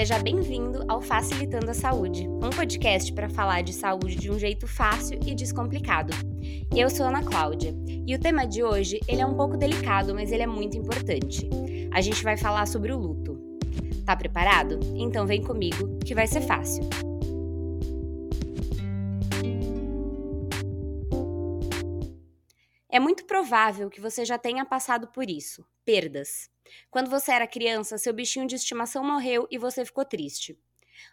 Seja bem-vindo ao Facilitando a Saúde, um podcast para falar de saúde de um jeito fácil e descomplicado. Eu sou Ana Cláudia e o tema de hoje ele é um pouco delicado, mas ele é muito importante. A gente vai falar sobre o luto. Tá preparado? Então vem comigo que vai ser fácil. É muito provável que você já tenha passado por isso perdas. Quando você era criança, seu bichinho de estimação morreu e você ficou triste.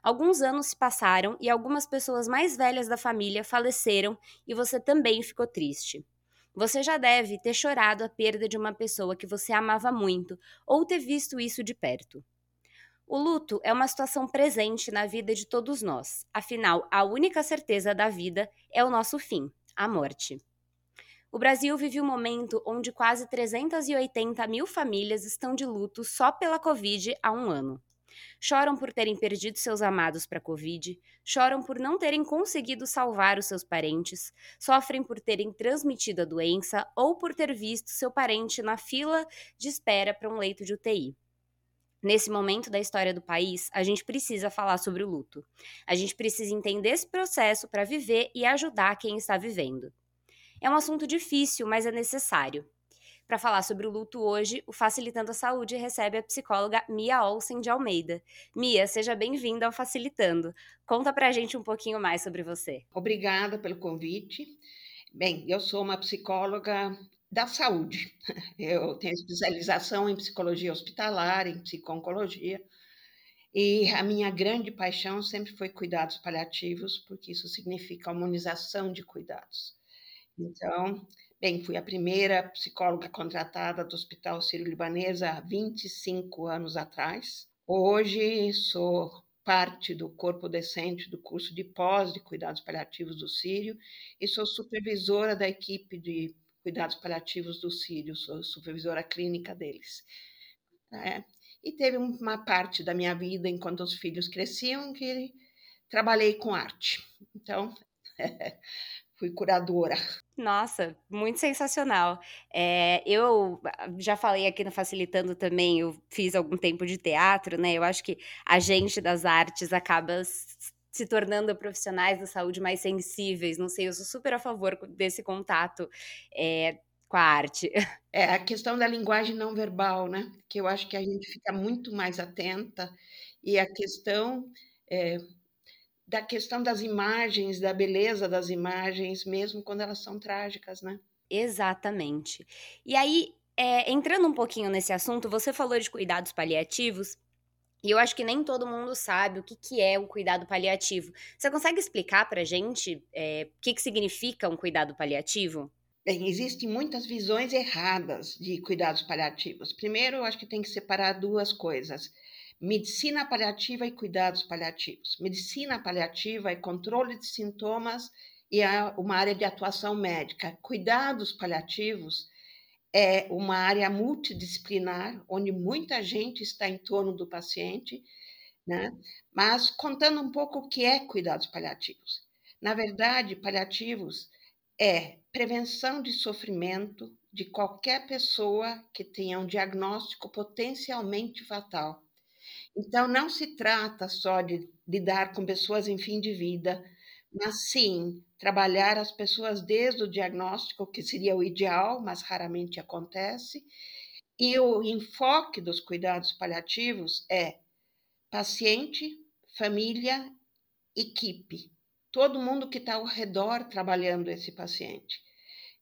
Alguns anos se passaram e algumas pessoas mais velhas da família faleceram e você também ficou triste. Você já deve ter chorado a perda de uma pessoa que você amava muito ou ter visto isso de perto. O luto é uma situação presente na vida de todos nós, afinal, a única certeza da vida é o nosso fim, a morte. O Brasil vive um momento onde quase 380 mil famílias estão de luto só pela Covid há um ano. Choram por terem perdido seus amados para a Covid, choram por não terem conseguido salvar os seus parentes, sofrem por terem transmitido a doença ou por ter visto seu parente na fila de espera para um leito de UTI. Nesse momento da história do país, a gente precisa falar sobre o luto. A gente precisa entender esse processo para viver e ajudar quem está vivendo. É um assunto difícil, mas é necessário. Para falar sobre o luto hoje, o Facilitando a Saúde recebe a psicóloga Mia Olsen de Almeida. Mia, seja bem-vinda ao Facilitando. Conta para a gente um pouquinho mais sobre você. Obrigada pelo convite. Bem, eu sou uma psicóloga da saúde. Eu tenho especialização em psicologia hospitalar, em psico-oncologia. E a minha grande paixão sempre foi cuidados paliativos, porque isso significa humanização de cuidados. Então, bem, fui a primeira psicóloga contratada do Hospital Sírio-Libanês há 25 anos atrás. Hoje sou parte do corpo decente do curso de pós de cuidados paliativos do Sírio e sou supervisora da equipe de cuidados paliativos do Sírio, sou supervisora clínica deles. É, e teve uma parte da minha vida, enquanto os filhos cresciam, que trabalhei com arte. Então, fui curadora. Nossa, muito sensacional. É, eu já falei aqui no Facilitando também, eu fiz algum tempo de teatro, né? Eu acho que a gente das artes acaba se tornando profissionais da saúde mais sensíveis. Não sei, eu sou super a favor desse contato é, com a arte. É a questão da linguagem não verbal, né? Que eu acho que a gente fica muito mais atenta e a questão é, da questão das imagens, da beleza das imagens, mesmo quando elas são trágicas, né? Exatamente. E aí, é, entrando um pouquinho nesse assunto, você falou de cuidados paliativos. E eu acho que nem todo mundo sabe o que, que é o cuidado paliativo. Você consegue explicar para gente é, o que, que significa um cuidado paliativo? Bem, existem muitas visões erradas de cuidados paliativos. Primeiro, eu acho que tem que separar duas coisas medicina paliativa e cuidados paliativos. Medicina paliativa é controle de sintomas e é uma área de atuação médica. Cuidados paliativos é uma área multidisciplinar, onde muita gente está em torno do paciente, né? Mas contando um pouco o que é cuidados paliativos. Na verdade, paliativos é prevenção de sofrimento de qualquer pessoa que tenha um diagnóstico potencialmente fatal então, não se trata só de lidar com pessoas em fim de vida, mas sim trabalhar as pessoas desde o diagnóstico, que seria o ideal, mas raramente acontece. E o enfoque dos cuidados paliativos é paciente, família, equipe, todo mundo que está ao redor trabalhando esse paciente.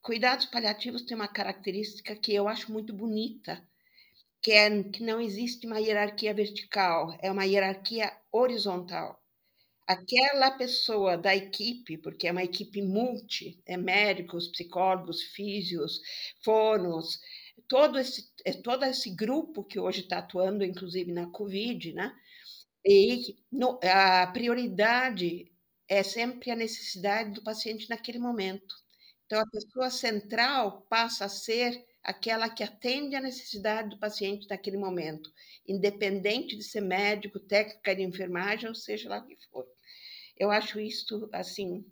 Cuidados paliativos tem uma característica que eu acho muito bonita, que, é, que não existe uma hierarquia vertical, é uma hierarquia horizontal. Aquela pessoa da equipe, porque é uma equipe multi, é médicos, psicólogos, físios, fonos, todo esse, é todo esse grupo que hoje está atuando, inclusive na Covid, né? E no, a prioridade é sempre a necessidade do paciente naquele momento. Então, a pessoa central passa a ser aquela que atende à necessidade do paciente naquele momento, independente de ser médico, técnica de enfermagem, ou seja lá o que for. Eu acho isso, assim,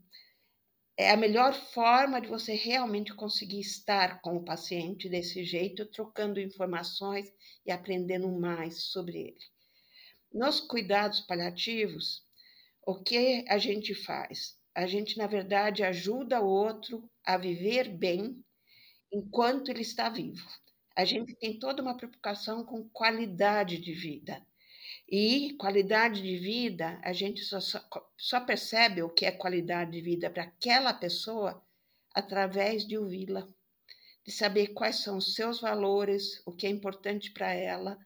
é a melhor forma de você realmente conseguir estar com o paciente desse jeito, trocando informações e aprendendo mais sobre ele. Nos cuidados paliativos, o que a gente faz? A gente, na verdade, ajuda o outro a viver bem enquanto ele está vivo. A gente tem toda uma preocupação com qualidade de vida. E qualidade de vida, a gente só, só, só percebe o que é qualidade de vida para aquela pessoa através de ouvi-la, de saber quais são os seus valores, o que é importante para ela,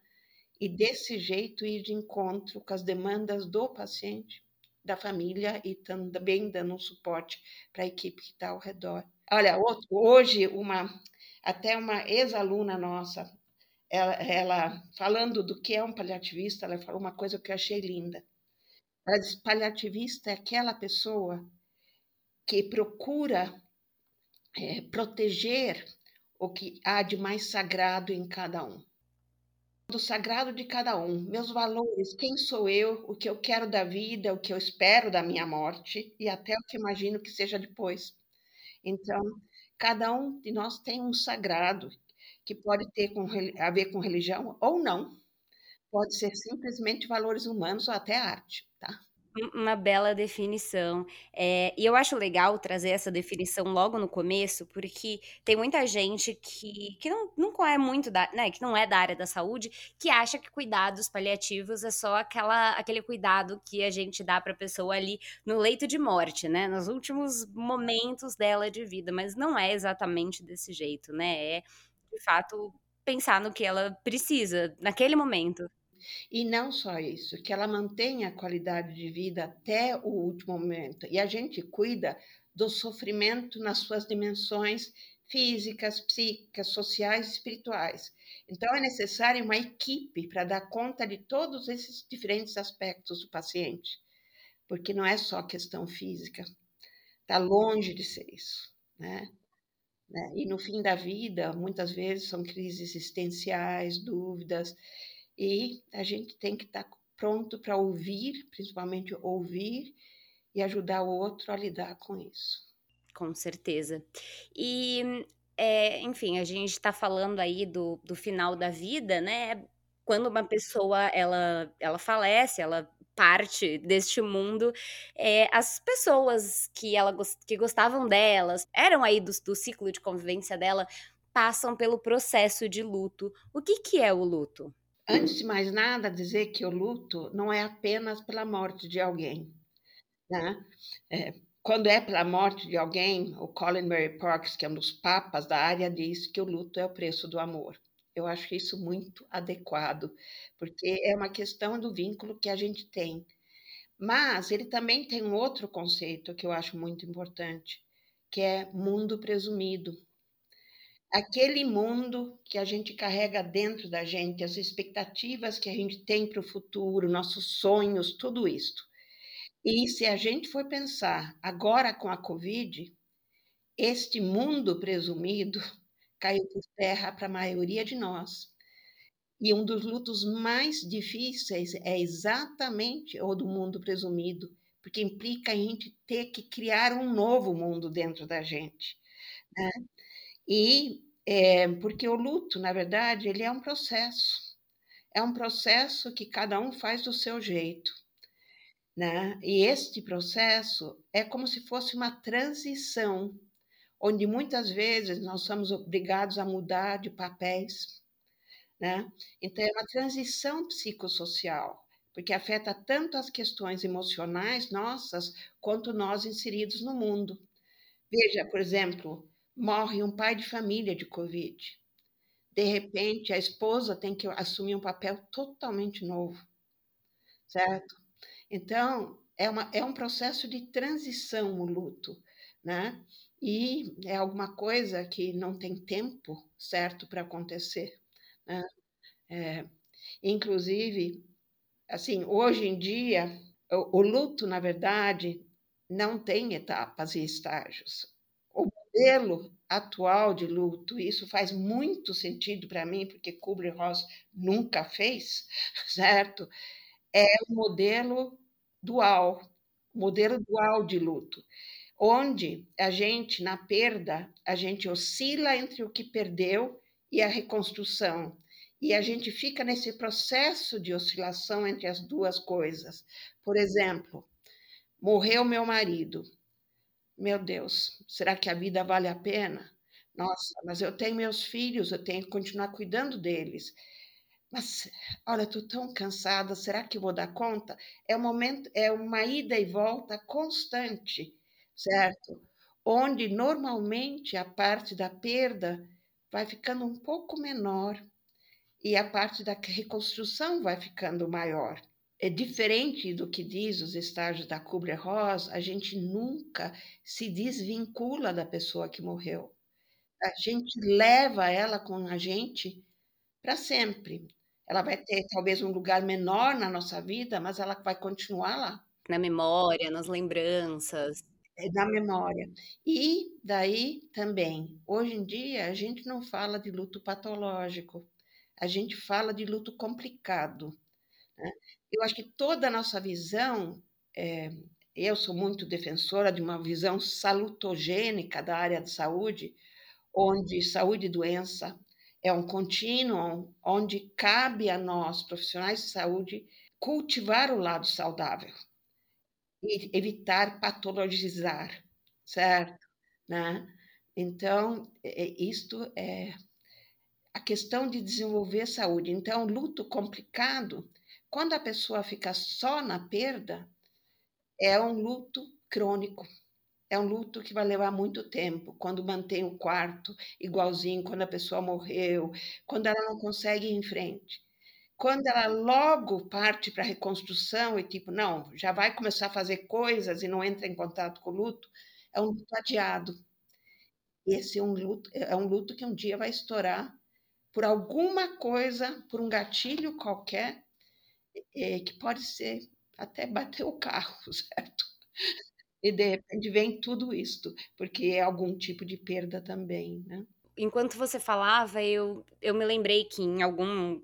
e desse jeito ir de encontro com as demandas do paciente, da família e também dando um suporte para a equipe que está ao redor. Olha, hoje uma até uma ex-aluna nossa, ela, ela, falando do que é um paliativista, ela falou uma coisa que eu achei linda. Diz, paliativista é aquela pessoa que procura é, proteger o que há de mais sagrado em cada um. Do sagrado de cada um, meus valores, quem sou eu, o que eu quero da vida, o que eu espero da minha morte e até o que imagino que seja depois. Então, cada um de nós tem um sagrado que pode ter com, a ver com religião ou não. Pode ser simplesmente valores humanos ou até arte, tá? Uma bela definição. É, e eu acho legal trazer essa definição logo no começo, porque tem muita gente que, que não, não é muito da, né, que não é da área da saúde, que acha que cuidados paliativos é só aquela, aquele cuidado que a gente dá para a pessoa ali no leito de morte, né? Nos últimos momentos dela de vida, mas não é exatamente desse jeito, né? É de fato pensar no que ela precisa naquele momento. E não só isso, que ela mantenha a qualidade de vida até o último momento. E a gente cuida do sofrimento nas suas dimensões físicas, psíquicas, sociais espirituais. Então, é necessário uma equipe para dar conta de todos esses diferentes aspectos do paciente, porque não é só questão física, está longe de ser isso. Né? né? E no fim da vida, muitas vezes são crises existenciais, dúvidas, e a gente tem que estar tá pronto para ouvir, principalmente ouvir e ajudar o outro a lidar com isso. Com certeza. E, é, enfim, a gente está falando aí do, do final da vida, né? Quando uma pessoa ela, ela falece, ela parte deste mundo, é, as pessoas que ela que gostavam delas, eram aí do, do ciclo de convivência dela, passam pelo processo de luto. O que, que é o luto? Antes de mais nada, dizer que o luto não é apenas pela morte de alguém. Né? É, quando é pela morte de alguém, o Colin Mary Parks, que é um dos papas da área, diz que o luto é o preço do amor. Eu acho isso muito adequado, porque é uma questão do vínculo que a gente tem. Mas ele também tem um outro conceito que eu acho muito importante, que é mundo presumido aquele mundo que a gente carrega dentro da gente, as expectativas que a gente tem para o futuro, nossos sonhos, tudo isso. E se a gente for pensar agora com a Covid, este mundo presumido caiu por terra para a maioria de nós. E um dos lutos mais difíceis é exatamente o do mundo presumido, porque implica a gente ter que criar um novo mundo dentro da gente. Né? E é, porque o luto, na verdade, ele é um processo. É um processo que cada um faz do seu jeito. Né? E este processo é como se fosse uma transição, onde muitas vezes nós somos obrigados a mudar de papéis. Né? Então, é uma transição psicossocial, porque afeta tanto as questões emocionais nossas, quanto nós inseridos no mundo. Veja, por exemplo, morre um pai de família de Covid. De repente, a esposa tem que assumir um papel totalmente novo, certo? Então, é, uma, é um processo de transição o luto, né? E é alguma coisa que não tem tempo certo para acontecer, né? É, inclusive, assim, hoje em dia, o, o luto, na verdade, não tem etapas e estágios modelo atual de luto, isso faz muito sentido para mim, porque Kubler-Ross nunca fez, certo? É o modelo dual, modelo dual de luto, onde a gente, na perda, a gente oscila entre o que perdeu e a reconstrução. E a gente fica nesse processo de oscilação entre as duas coisas. Por exemplo, morreu meu marido. Meu Deus, será que a vida vale a pena? Nossa, mas eu tenho meus filhos, eu tenho que continuar cuidando deles. Mas, olha, estou tão cansada, será que vou dar conta? É um momento, é uma ida e volta constante, certo? Onde normalmente a parte da perda vai ficando um pouco menor e a parte da reconstrução vai ficando maior. É diferente do que diz os estágios da Kubler-Ross, a gente nunca se desvincula da pessoa que morreu. A gente leva ela com a gente para sempre. Ela vai ter talvez um lugar menor na nossa vida, mas ela vai continuar lá. Na memória, nas lembranças. É da memória. E daí também, hoje em dia, a gente não fala de luto patológico, a gente fala de luto complicado. Né? Eu acho que toda a nossa visão, é, eu sou muito defensora de uma visão salutogênica da área de saúde, onde saúde e doença é um contínuo onde cabe a nós, profissionais de saúde, cultivar o lado saudável e evitar patologizar, certo? Né? Então, isto é a questão de desenvolver saúde. Então, luto complicado, quando a pessoa fica só na perda, é um luto crônico. É um luto que vai levar muito tempo, quando mantém o quarto igualzinho, quando a pessoa morreu, quando ela não consegue ir em frente. Quando ela logo parte para a reconstrução e tipo, não, já vai começar a fazer coisas e não entra em contato com o luto, é um luto adiado. Esse é um luto, é um luto que um dia vai estourar por alguma coisa, por um gatilho qualquer, é, que pode ser até bater o carro, certo? E de repente vem tudo isto, porque é algum tipo de perda também, né? Enquanto você falava, eu, eu me lembrei que em algum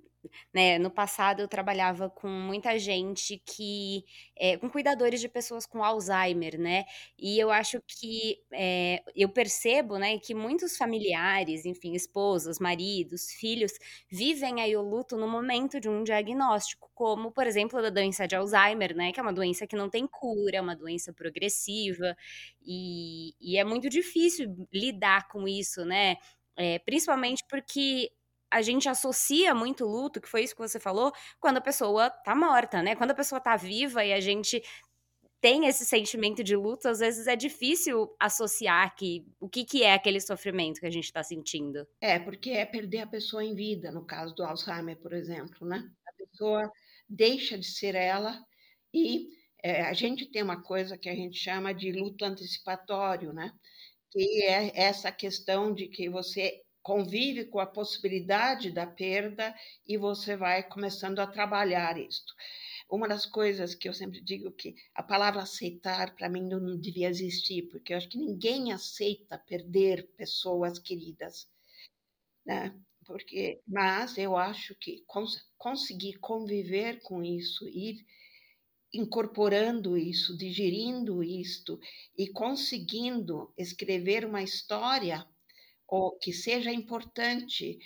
né? No passado eu trabalhava com muita gente que é, com cuidadores de pessoas com Alzheimer, né? E eu acho que é, eu percebo, né, que muitos familiares, enfim, esposas, maridos, filhos, vivem aí o luto no momento de um diagnóstico, como, por exemplo, da doença de Alzheimer, né? Que é uma doença que não tem cura, é uma doença progressiva, e, e é muito difícil lidar com isso, né? É, principalmente porque a gente associa muito luto, que foi isso que você falou, quando a pessoa tá morta, né? Quando a pessoa tá viva e a gente tem esse sentimento de luto, às vezes é difícil associar que, o que, que é aquele sofrimento que a gente está sentindo. É, porque é perder a pessoa em vida, no caso do Alzheimer, por exemplo, né? A pessoa deixa de ser ela e é, a gente tem uma coisa que a gente chama de luto antecipatório, né? Que é essa questão de que você convive com a possibilidade da perda e você vai começando a trabalhar isto. Uma das coisas que eu sempre digo que a palavra aceitar para mim não devia existir, porque eu acho que ninguém aceita perder pessoas queridas, né? Porque, mas eu acho que cons conseguir conviver com isso, ir incorporando isso, digerindo isto e conseguindo escrever uma história ou que seja importante,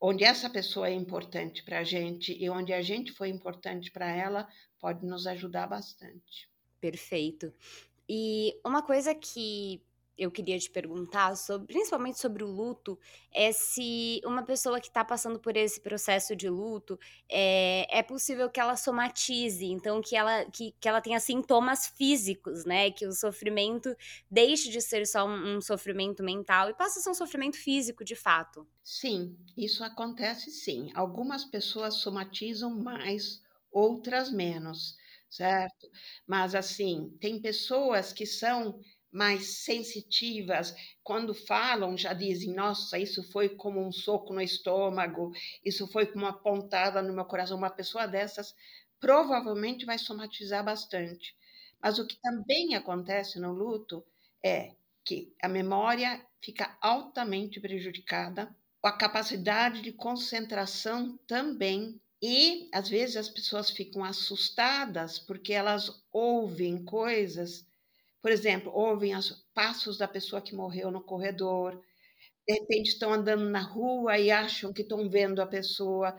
onde essa pessoa é importante para a gente e onde a gente foi importante para ela, pode nos ajudar bastante. Perfeito. E uma coisa que eu queria te perguntar, sobre, principalmente sobre o luto, é se uma pessoa que está passando por esse processo de luto é, é possível que ela somatize, então que ela, que, que ela tenha sintomas físicos, né? Que o sofrimento deixe de ser só um, um sofrimento mental e passe a ser um sofrimento físico de fato. Sim, isso acontece sim. Algumas pessoas somatizam mais, outras menos, certo? Mas assim, tem pessoas que são mais sensitivas, quando falam, já dizem: Nossa, isso foi como um soco no estômago, isso foi como uma pontada no meu coração. Uma pessoa dessas provavelmente vai somatizar bastante. Mas o que também acontece no luto é que a memória fica altamente prejudicada, a capacidade de concentração também. E às vezes as pessoas ficam assustadas porque elas ouvem coisas por exemplo, ouvem os passos da pessoa que morreu no corredor, de repente estão andando na rua e acham que estão vendo a pessoa,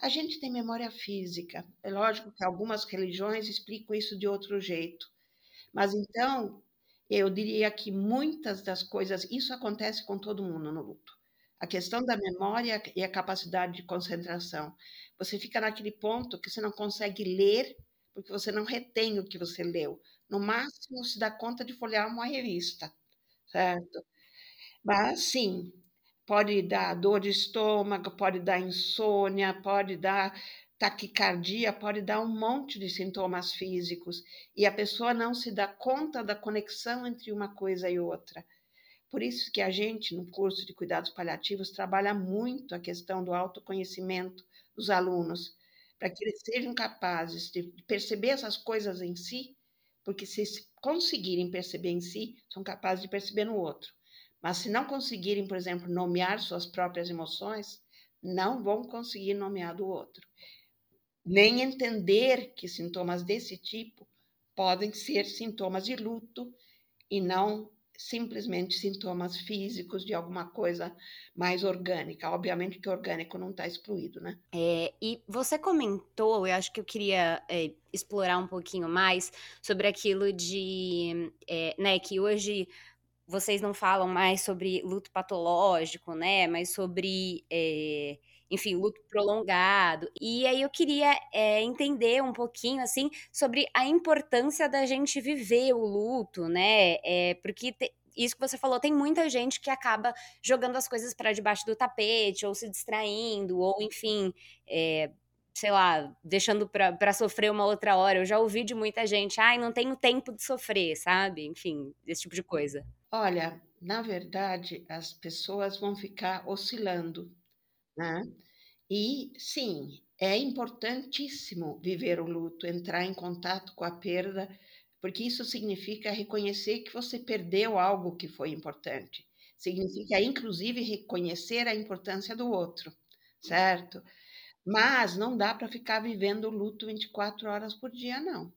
A gente tem memória física. É lógico que algumas religiões explicam isso de outro jeito. Mas então, eu diria que muitas das coisas, isso acontece com todo mundo no luto. A questão da memória e a capacidade de concentração. Você fica naquele ponto que você não consegue ler, porque você não retém o que você leu. No máximo, se dá conta de folhear uma revista, certo? Mas, sim, pode dar dor de estômago, pode dar insônia, pode dar taquicardia, pode dar um monte de sintomas físicos e a pessoa não se dá conta da conexão entre uma coisa e outra. Por isso que a gente, no curso de cuidados paliativos, trabalha muito a questão do autoconhecimento dos alunos, para que eles sejam capazes de perceber essas coisas em si, porque se conseguirem perceber em si, são capazes de perceber no outro. Mas se não conseguirem, por exemplo, nomear suas próprias emoções, não vão conseguir nomear do outro nem entender que sintomas desse tipo podem ser sintomas de luto e não simplesmente sintomas físicos de alguma coisa mais orgânica. Obviamente que orgânico não está excluído, né? É, e você comentou, eu acho que eu queria é, explorar um pouquinho mais sobre aquilo de, é, né, que hoje vocês não falam mais sobre luto patológico, né, mas sobre é, enfim, luto prolongado. E aí eu queria é, entender um pouquinho, assim, sobre a importância da gente viver o luto, né? É, porque te, isso que você falou, tem muita gente que acaba jogando as coisas para debaixo do tapete, ou se distraindo, ou enfim. É, sei lá, deixando para sofrer uma outra hora. Eu já ouvi de muita gente, ai, não tenho tempo de sofrer, sabe? Enfim, esse tipo de coisa. Olha, na verdade, as pessoas vão ficar oscilando né? E sim, é importantíssimo viver o luto, entrar em contato com a perda, porque isso significa reconhecer que você perdeu algo que foi importante. Significa, inclusive, reconhecer a importância do outro, certo? Mas não dá para ficar vivendo o luto 24 horas por dia, não.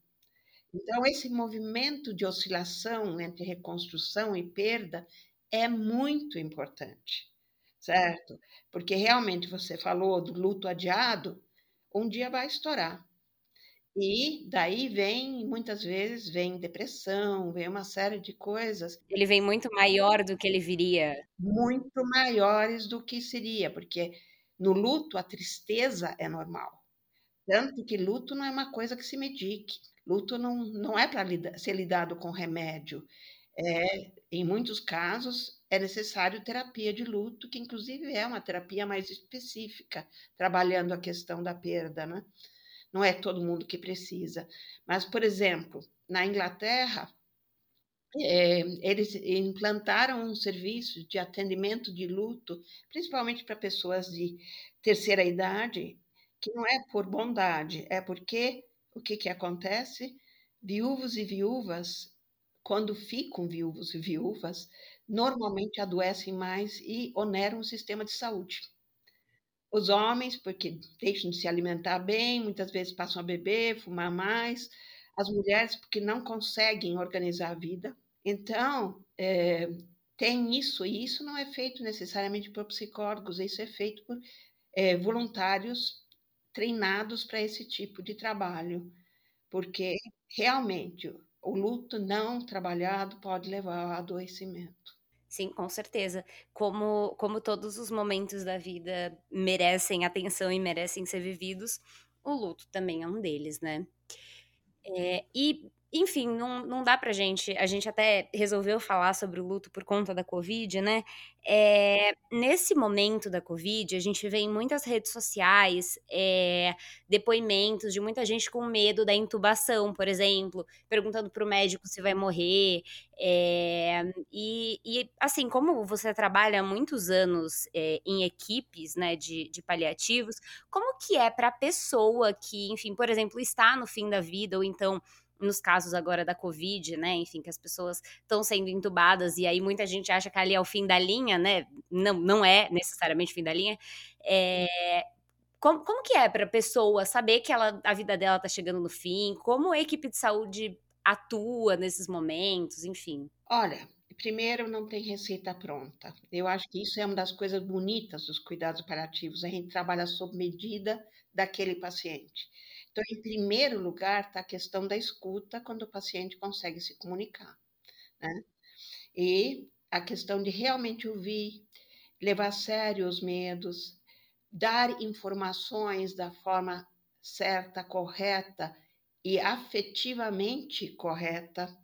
Então, esse movimento de oscilação entre reconstrução e perda é muito importante certo? Porque realmente você falou do luto adiado, um dia vai estourar. E daí vem, muitas vezes, vem depressão, vem uma série de coisas. Ele vem muito maior do que ele viria. Muito maiores do que seria, porque no luto a tristeza é normal. Tanto que luto não é uma coisa que se medique. Luto não, não é para ser lidado com remédio. É, em muitos casos, é necessário terapia de luto, que inclusive é uma terapia mais específica, trabalhando a questão da perda, né? Não é todo mundo que precisa. Mas, por exemplo, na Inglaterra, é, eles implantaram um serviço de atendimento de luto, principalmente para pessoas de terceira idade, que não é por bondade, é porque o que, que acontece? Viúvos e viúvas, quando ficam viúvos e viúvas, normalmente adoecem mais e oneram o sistema de saúde. Os homens, porque deixam de se alimentar bem, muitas vezes passam a beber, fumar mais. As mulheres, porque não conseguem organizar a vida. Então, é, tem isso, e isso não é feito necessariamente por psicólogos, isso é feito por é, voluntários treinados para esse tipo de trabalho, porque realmente o luto não trabalhado pode levar ao adoecimento. Sim, com certeza. Como, como todos os momentos da vida merecem atenção e merecem ser vividos, o luto também é um deles, né? É, e enfim, não, não dá pra gente. A gente até resolveu falar sobre o luto por conta da Covid, né? É, nesse momento da Covid, a gente vê em muitas redes sociais é, depoimentos de muita gente com medo da intubação, por exemplo, perguntando pro médico se vai morrer. É, e, e, assim, como você trabalha muitos anos em equipes né, de, de paliativos, como que é para a pessoa que, enfim, por exemplo, está no fim da vida, ou então nos casos agora da Covid, né? Enfim, que as pessoas estão sendo entubadas e aí muita gente acha que ali é o fim da linha, né? Não, não é necessariamente o fim da linha. É, como, como que é para a pessoa saber que ela, a vida dela está chegando no fim? Como a equipe de saúde atua nesses momentos, enfim? Olha, primeiro, não tem receita pronta. Eu acho que isso é uma das coisas bonitas dos cuidados paliativos. A gente trabalha sob medida daquele paciente. Então, em primeiro lugar, está a questão da escuta, quando o paciente consegue se comunicar. Né? E a questão de realmente ouvir, levar a sério os medos, dar informações da forma certa, correta e afetivamente correta,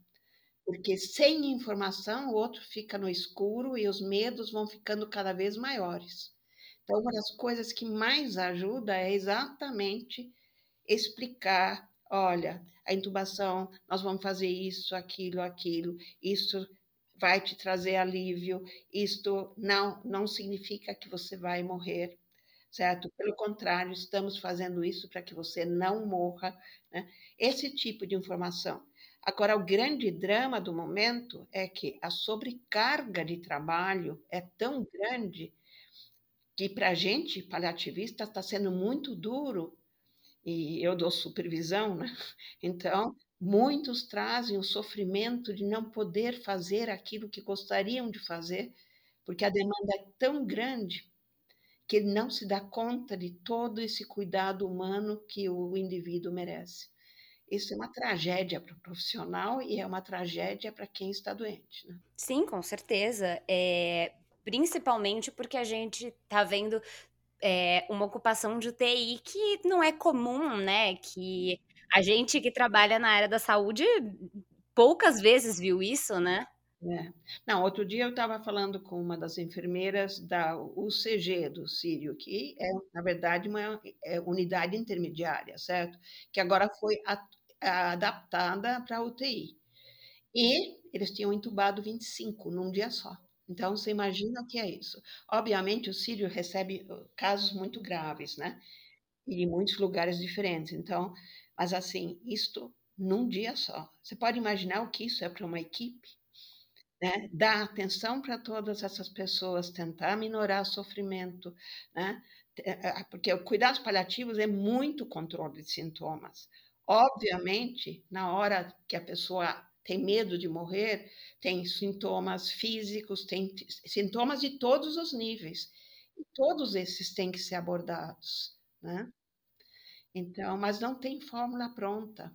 porque sem informação o outro fica no escuro e os medos vão ficando cada vez maiores. Então, uma das coisas que mais ajuda é exatamente explicar: olha, a intubação, nós vamos fazer isso, aquilo, aquilo, isso vai te trazer alívio, isto não, não significa que você vai morrer, certo? Pelo contrário, estamos fazendo isso para que você não morra, né? Esse tipo de informação. Agora, o grande drama do momento é que a sobrecarga de trabalho é tão grande que para a gente, paliativista, está sendo muito duro, e eu dou supervisão, né? Então, muitos trazem o sofrimento de não poder fazer aquilo que gostariam de fazer, porque a demanda é tão grande que ele não se dá conta de todo esse cuidado humano que o indivíduo merece. Isso é uma tragédia para o profissional e é uma tragédia para quem está doente. Né? Sim, com certeza. É, principalmente porque a gente está vendo é, uma ocupação de UTI que não é comum, né? Que a gente que trabalha na área da saúde poucas vezes viu isso, né? É. Não, outro dia eu estava falando com uma das enfermeiras da UCG do Sírio, que é, na verdade, uma é, unidade intermediária, certo? Que agora foi a, a, adaptada para UTI. E eles tinham entubado 25 num dia só. Então, você imagina o que é isso. Obviamente, o Sírio recebe uh, casos muito graves, né? E em muitos lugares diferentes. Então, mas assim, isto num dia só. Você pode imaginar o que isso é para uma equipe? Né? Dar atenção para todas essas pessoas, tentar minorar o sofrimento, né? É, porque o cuidados paliativos é muito controle de sintomas. Obviamente, na hora que a pessoa tem medo de morrer, tem sintomas físicos, tem sintomas de todos os níveis. E todos esses têm que ser abordados, né? Então, mas não tem fórmula pronta.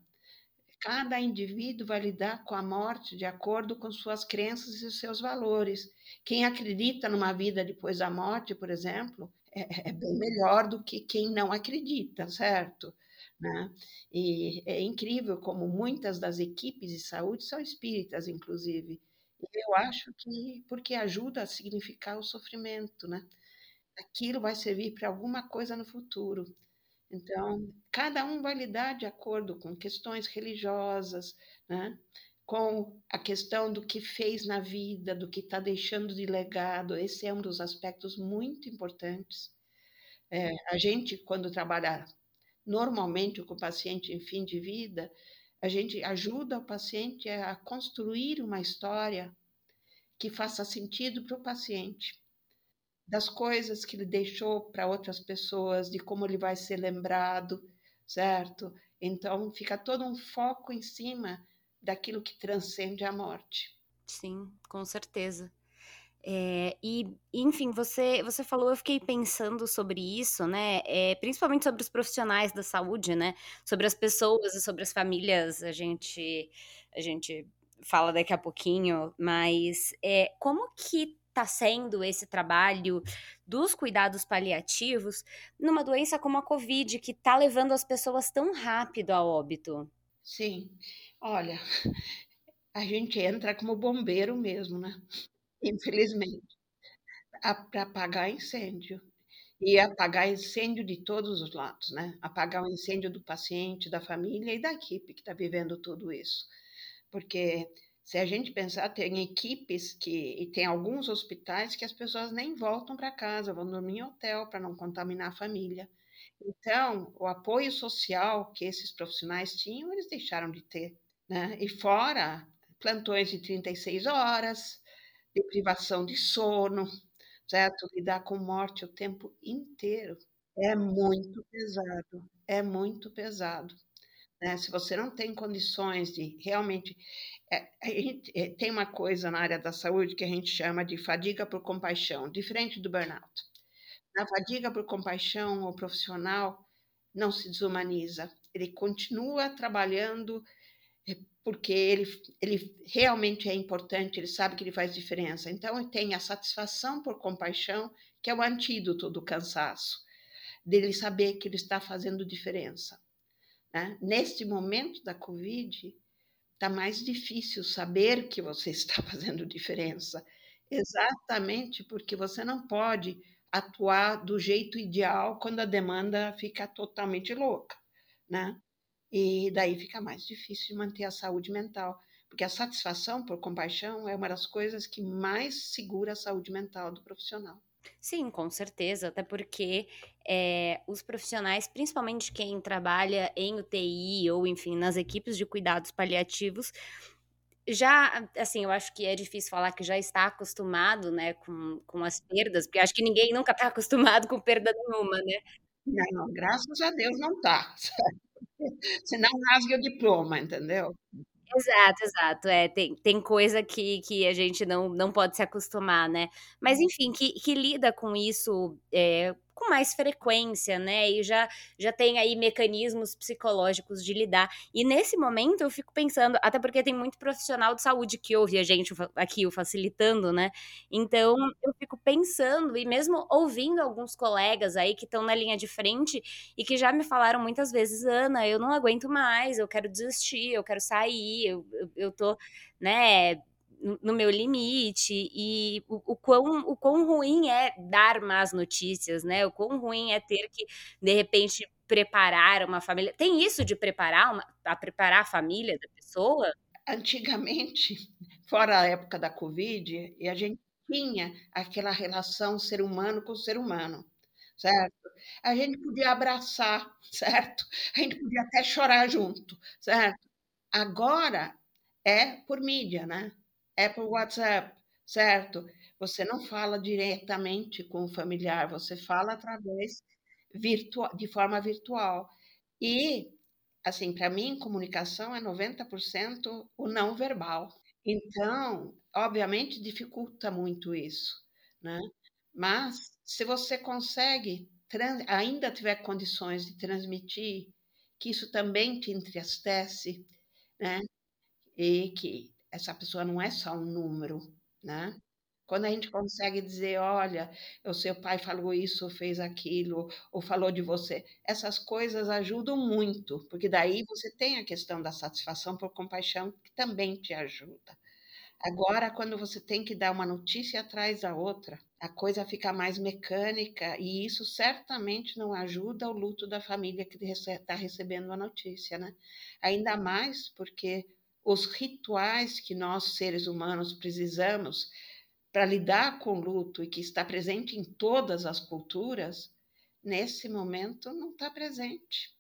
Cada indivíduo vai lidar com a morte de acordo com suas crenças e seus valores. Quem acredita numa vida depois da morte, por exemplo, é, é bem melhor do que quem não acredita, certo? Né? E é incrível como muitas das equipes de saúde são espíritas, inclusive. E eu acho que porque ajuda a significar o sofrimento, né? Aquilo vai servir para alguma coisa no futuro. Então, cada um vai lidar de acordo com questões religiosas, né? com a questão do que fez na vida, do que está deixando de legado. Esse é um dos aspectos muito importantes. É, a gente, quando trabalha normalmente com o paciente em fim de vida, a gente ajuda o paciente a construir uma história que faça sentido para o paciente, das coisas que ele deixou para outras pessoas, de como ele vai ser lembrado, certo? Então fica todo um foco em cima daquilo que transcende a morte. Sim, com certeza. É, e, enfim, você, você falou, eu fiquei pensando sobre isso, né? É, principalmente sobre os profissionais da saúde, né? Sobre as pessoas e sobre as famílias, a gente, a gente fala daqui a pouquinho, mas é, como que está sendo esse trabalho dos cuidados paliativos numa doença como a Covid, que está levando as pessoas tão rápido a óbito? Sim, olha, a gente entra como bombeiro mesmo, né? Infelizmente, para apagar incêndio. E apagar incêndio de todos os lados, né? Apagar o incêndio do paciente, da família e da equipe que está vivendo tudo isso. Porque se a gente pensar, tem equipes que, e tem alguns hospitais que as pessoas nem voltam para casa, vão dormir em hotel para não contaminar a família. Então, o apoio social que esses profissionais tinham, eles deixaram de ter. Né? E fora plantões de 36 horas, deprivação de sono, certo? Lidar com morte o tempo inteiro é muito pesado, é muito pesado. Né? Se você não tem condições de realmente. É, gente, é, tem uma coisa na área da saúde que a gente chama de fadiga por compaixão, diferente do burnout. Na fadiga por compaixão, o profissional não se desumaniza, ele continua trabalhando porque ele, ele realmente é importante, ele sabe que ele faz diferença. Então, tem a satisfação por compaixão, que é o antídoto do cansaço, dele saber que ele está fazendo diferença. Né? Neste momento da Covid, está mais difícil saber que você está fazendo diferença, exatamente porque você não pode atuar do jeito ideal quando a demanda fica totalmente louca, né? E daí fica mais difícil de manter a saúde mental, porque a satisfação por compaixão é uma das coisas que mais segura a saúde mental do profissional. Sim, com certeza, até porque é, os profissionais, principalmente quem trabalha em UTI ou, enfim, nas equipes de cuidados paliativos, já, assim, eu acho que é difícil falar que já está acostumado, né, com, com as perdas, porque acho que ninguém nunca está acostumado com perda nenhuma, né? Não, não, graças a Deus não está. Senão rasga o diploma, entendeu? Exato, exato. É, tem, tem coisa que, que a gente não, não pode se acostumar, né? Mas, uhum. enfim, que, que lida com isso é, com mais frequência, né? E já, já tem aí mecanismos psicológicos de lidar. E nesse momento eu fico pensando, até porque tem muito profissional de saúde que ouve a gente aqui, o facilitando, né? Então eu fico pensando, e mesmo ouvindo alguns colegas aí que estão na linha de frente e que já me falaram muitas vezes, Ana, eu não aguento mais, eu quero desistir, eu quero sair, eu, eu, eu tô, né? No meu limite e o, o, quão, o quão ruim é dar más notícias, né? O quão ruim é ter que, de repente, preparar uma família. Tem isso de preparar uma, a preparar a família da pessoa? Antigamente, fora a época da Covid, a gente tinha aquela relação ser humano com ser humano, certo? A gente podia abraçar, certo? A gente podia até chorar junto, certo? Agora é por mídia, né? É por WhatsApp, certo? Você não fala diretamente com o familiar, você fala através virtual, de forma virtual. E, assim, para mim, comunicação é 90% o não verbal. Então, obviamente, dificulta muito isso, né? Mas, se você consegue, ainda tiver condições de transmitir, que isso também te entristece, né? E que essa pessoa não é só um número, né? Quando a gente consegue dizer, olha, o seu pai falou isso, fez aquilo, ou falou de você, essas coisas ajudam muito, porque daí você tem a questão da satisfação por compaixão, que também te ajuda. Agora, quando você tem que dar uma notícia atrás da outra, a coisa fica mais mecânica e isso certamente não ajuda o luto da família que está recebendo a notícia, né? Ainda mais porque os rituais que nós, seres humanos, precisamos para lidar com o luto e que está presente em todas as culturas, nesse momento não está presente.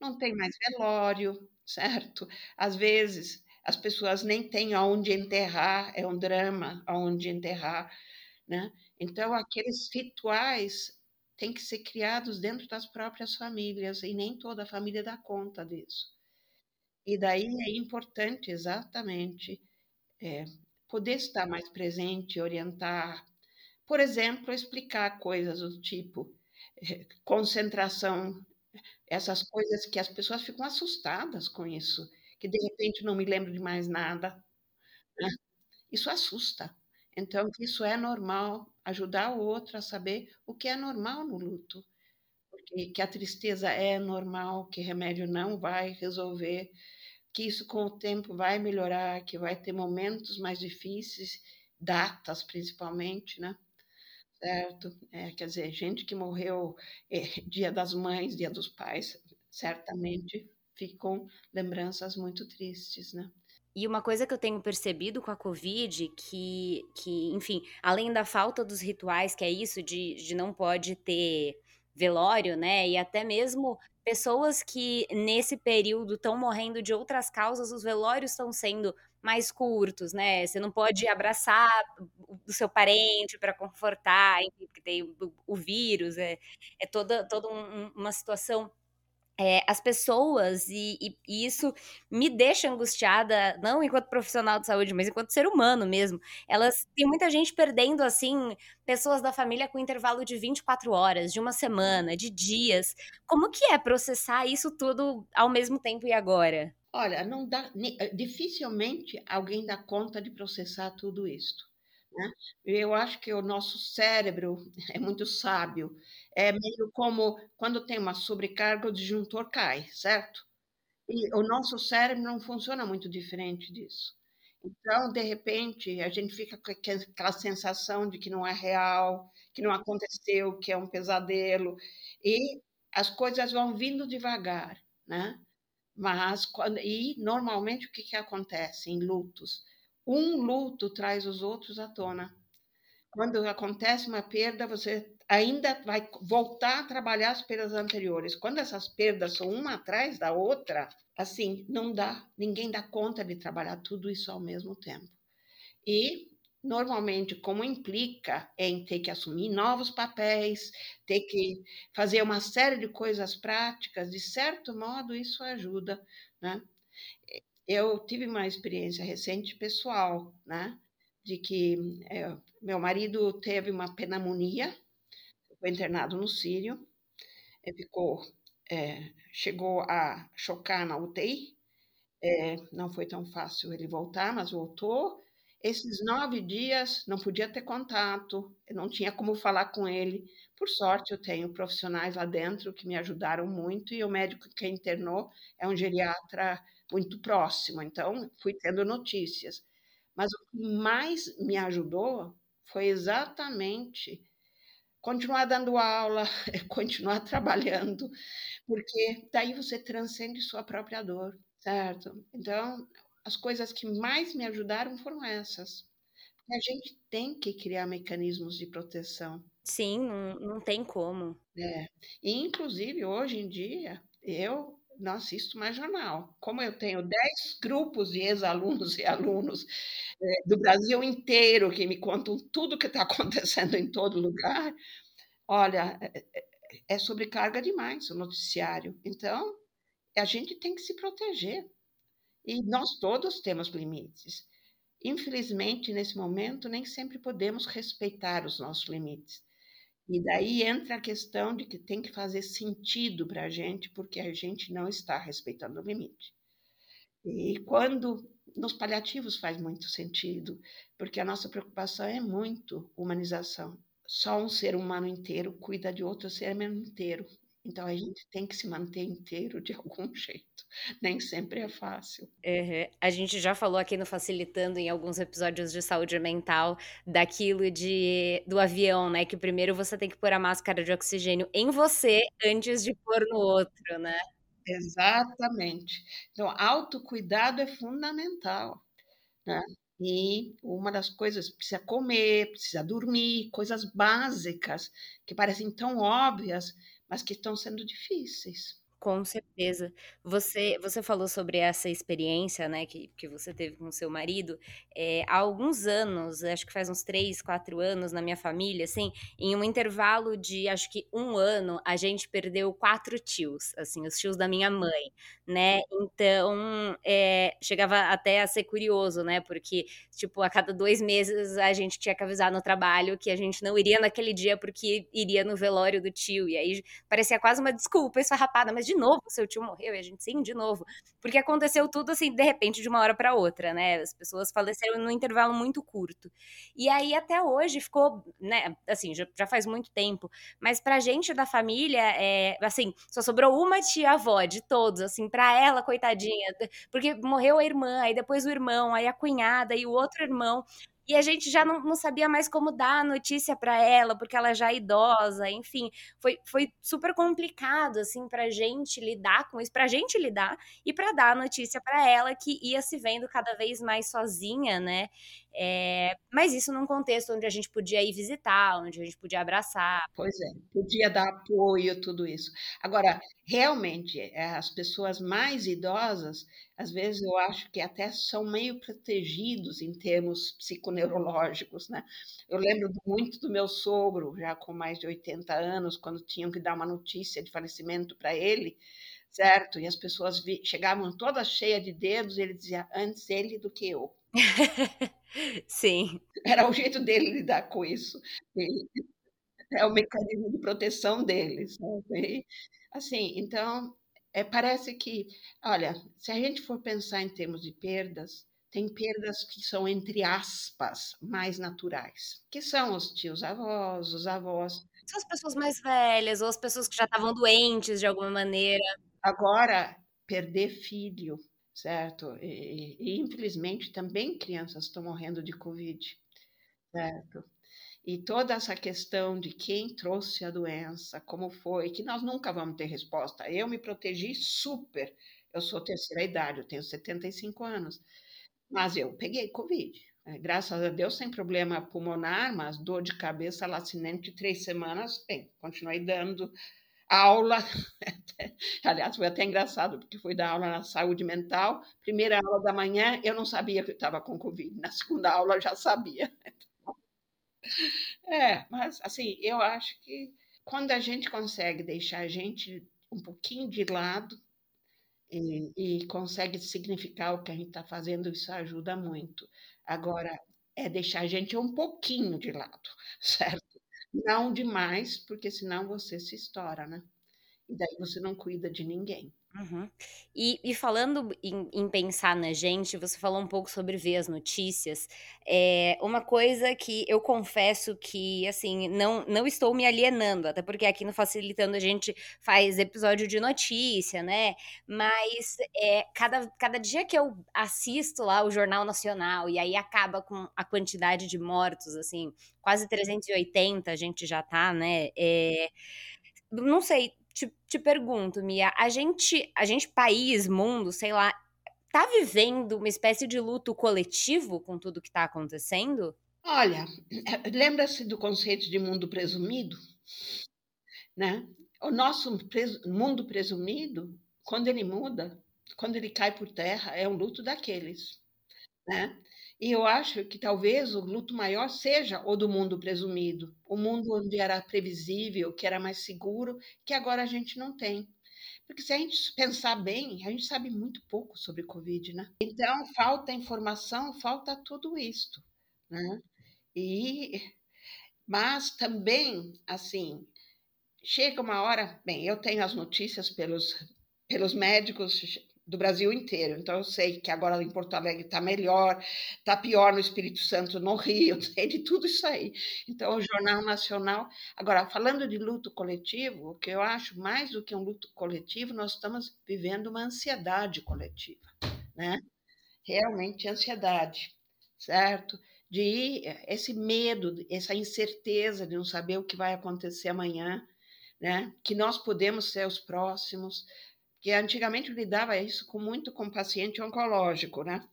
Não tem mais velório, certo? Às vezes as pessoas nem têm aonde enterrar, é um drama aonde enterrar, né? Então aqueles rituais têm que ser criados dentro das próprias famílias e nem toda a família dá conta disso. E daí é importante, exatamente, é, poder estar mais presente, orientar. Por exemplo, explicar coisas do tipo é, concentração, essas coisas que as pessoas ficam assustadas com isso, que de repente não me lembro de mais nada. Né? Isso assusta. Então, isso é normal, ajudar o outro a saber o que é normal no luto. Porque que a tristeza é normal, que remédio não vai resolver, que isso com o tempo vai melhorar, que vai ter momentos mais difíceis, datas principalmente, né? Certo? É, quer dizer, gente que morreu é, dia das mães, dia dos pais, certamente ficam lembranças muito tristes, né? E uma coisa que eu tenho percebido com a Covid, que, que enfim, além da falta dos rituais, que é isso de, de não pode ter velório, né? E até mesmo pessoas que nesse período estão morrendo de outras causas, os velórios estão sendo mais curtos, né? Você não pode abraçar o seu parente para confortar, porque tem o, o, vírus, é, é toda, toda um, uma situação é, as pessoas, e, e, e, isso me deixa angustiada, não enquanto profissional de saúde, mas enquanto ser humano mesmo. Elas tem muita gente perdendo, assim, pessoas da família com intervalo de 24 horas, de uma semana, de dias. Como que é processar isso tudo ao mesmo tempo e agora? Olha, não dá, eh, dificilmente alguém dá conta de processar tudo isso. Né? Eu acho que o nosso cérebro é muito sábio. É meio como quando tem uma sobrecarga, o disjuntor cai, certo? E o nosso cérebro não funciona muito diferente disso. Então, de repente, a gente fica com aquela sensação de que não é real, que não aconteceu, que é um pesadelo, e as coisas vão vindo devagar, né? Mas quando e normalmente o que que acontece em lutos? Um luto traz os outros à tona. Quando acontece uma perda, você ainda vai voltar a trabalhar as perdas anteriores. Quando essas perdas são uma atrás da outra, assim, não dá, ninguém dá conta de trabalhar tudo isso ao mesmo tempo. E normalmente, como implica em ter que assumir novos papéis, ter que fazer uma série de coisas práticas, de certo modo isso ajuda, né? Eu tive uma experiência recente pessoal, né? De que é, meu marido teve uma pneumonia, foi internado no Sírio, ficou, é, chegou a chocar na UTI, é, não foi tão fácil ele voltar, mas voltou. Esses nove dias não podia ter contato, não tinha como falar com ele. Por sorte, eu tenho profissionais lá dentro que me ajudaram muito e o médico que internou é um geriatra muito próximo, então fui tendo notícias. Mas o que mais me ajudou foi exatamente continuar dando aula, continuar trabalhando, porque daí você transcende sua própria dor, certo? Então, as coisas que mais me ajudaram foram essas. A gente tem que criar mecanismos de proteção. Sim, não, não tem como. É. E, inclusive, hoje em dia, eu não assisto mais jornal. Como eu tenho 10 grupos de ex-alunos e alunos é, do Brasil inteiro que me contam tudo que está acontecendo em todo lugar, olha, é, é, é sobrecarga demais o noticiário. Então, a gente tem que se proteger. E nós todos temos limites. Infelizmente, nesse momento, nem sempre podemos respeitar os nossos limites. E daí entra a questão de que tem que fazer sentido para a gente, porque a gente não está respeitando o limite. E quando nos paliativos faz muito sentido, porque a nossa preocupação é muito humanização. Só um ser humano inteiro cuida de outro ser humano inteiro. Então a gente tem que se manter inteiro de algum jeito. Nem sempre é fácil. Uhum. A gente já falou aqui no Facilitando em alguns episódios de saúde mental daquilo de do avião, né? Que primeiro você tem que pôr a máscara de oxigênio em você antes de pôr no outro, né? Exatamente. Então, autocuidado é fundamental, né? E uma das coisas, precisa comer, precisa dormir, coisas básicas que parecem tão óbvias, mas que estão sendo difíceis. Com certeza. Você você falou sobre essa experiência, né, que que você teve com seu marido, eh, há alguns anos, acho que faz uns 3, 4 anos na minha família, assim, em um intervalo de acho que um ano, a gente perdeu 4 tios, assim, os tios da minha mãe, né. Então, eh, chegava até a ser curioso, né, porque, tipo, a cada 2 meses a gente tinha que avisar no trabalho que a gente não iria naquele dia, porque iria no velório do tio, e aí parecia quase uma desculpa esfarrapada, mas de novo seu tio morreu, e a gente, sim, de novo. Porque aconteceu tudo assim, de repente, de uma hora para outra, né? As pessoas faleceram num intervalo muito curto. E aí, até hoje, ficou, né? Assim, já, já faz muito tempo. Mas pra gente da família, é, assim, só sobrou uma tia-avó de todos, assim, pra ela, coitadinha. Porque morreu a irmã, aí depois o irmão, aí a cunhada e o outro irmão. E a gente já não, não sabia mais como dar a notícia para ela, porque ela já é idosa, enfim. Foi, foi super complicado, assim, pra gente lidar com isso, pra gente lidar e para dar a notícia para ela que ia se vendo cada vez mais sozinha, né? É, mas isso num contexto onde a gente podia ir visitar, onde a gente podia abraçar. Pois é, podia dar apoio, tudo isso. Agora, realmente, é, as pessoas mais idosas, às vezes eu acho que até são meio protegidos em termos psiconeurológicos, né? Eu lembro muito do meu sogro, já com mais de 80 anos, quando tinham que dar uma notícia de falecimento para ele, certo? E as pessoas vi, chegavam todas cheias de dedos, e ele dizia, antes ele do que eu. Sim. Era o jeito dele lidar com isso. E, é o mecanismo de proteção deles. Sabe? Assim, então, é, parece que, olha, se a gente for pensar em termos de perdas, tem perdas que são, entre aspas, mais naturais, que são os tios avós, os avós. São as pessoas mais velhas, ou as pessoas que já estavam doentes de alguma maneira. Agora, perder filho, certo? E, e infelizmente também crianças estão morrendo de Covid, certo? E toda essa questão de quem trouxe a doença, como foi, que nós nunca vamos ter resposta. Eu me protegi super. Eu sou terceira idade, eu tenho 75 anos. Mas eu peguei Covid. Né? Graças a Deus, sem problema pulmonar, mas dor de cabeça lacinante de três semanas, bem, continuei dando aula. Aliás, foi até engraçado, porque fui dar aula na saúde mental. Primeira aula da manhã, eu não sabia que eu estava com Covid. Na segunda aula, eu já sabia. É, mas assim, eu acho que quando a gente consegue deixar a gente um pouquinho de lado e, e consegue significar o que a gente está fazendo, isso ajuda muito. Agora, é deixar a gente um pouquinho de lado, certo? Não demais, porque senão você se estoura, né? E daí você não cuida de ninguém. Uhum. E, e falando em, em pensar na gente, você falou um pouco sobre ver as notícias. É uma coisa que eu confesso que, assim, não, não estou me alienando, até porque aqui no Facilitando a gente faz episódio de notícia, né? Mas é, cada, cada dia que eu assisto lá o Jornal Nacional e aí acaba com a quantidade de mortos, assim, quase 380 a gente já tá, né? É, não sei, te, te pergunto, Mia, a gente, a gente, país, mundo, sei lá, tá vivendo uma espécie de luto coletivo com tudo que está acontecendo? Olha, lembra-se do conceito de mundo presumido? Né? O nosso mundo presumido, quando ele muda, quando ele cai por terra, é um luto daqueles. Né? E eu acho que talvez o luto maior seja o do mundo presumido, o mundo onde era previsível, que era mais seguro, que agora a gente não tem. Porque se a gente pensar bem, a gente sabe muito pouco sobre Covid, né? Então, falta informação, falta tudo isto, né? E, mas também, assim, chega uma hora, bem, eu tenho as notícias pelos, pelos médicos do Brasil inteiro. Então, eu sei que agora em Porto Alegre está melhor, está pior no Espírito Santo, no Rio, sei de tudo isso aí. Então, o Jornal Nacional. Agora, falando de luto coletivo, o que eu acho mais do que um luto coletivo, nós estamos vivendo uma ansiedade coletiva, né? Realmente ansiedade, certo? De esse medo, essa incerteza de não saber o que vai acontecer amanhã, né? Que nós podemos ser os próximos, que antigamente lidava isso com muito com paciente oncológico, né?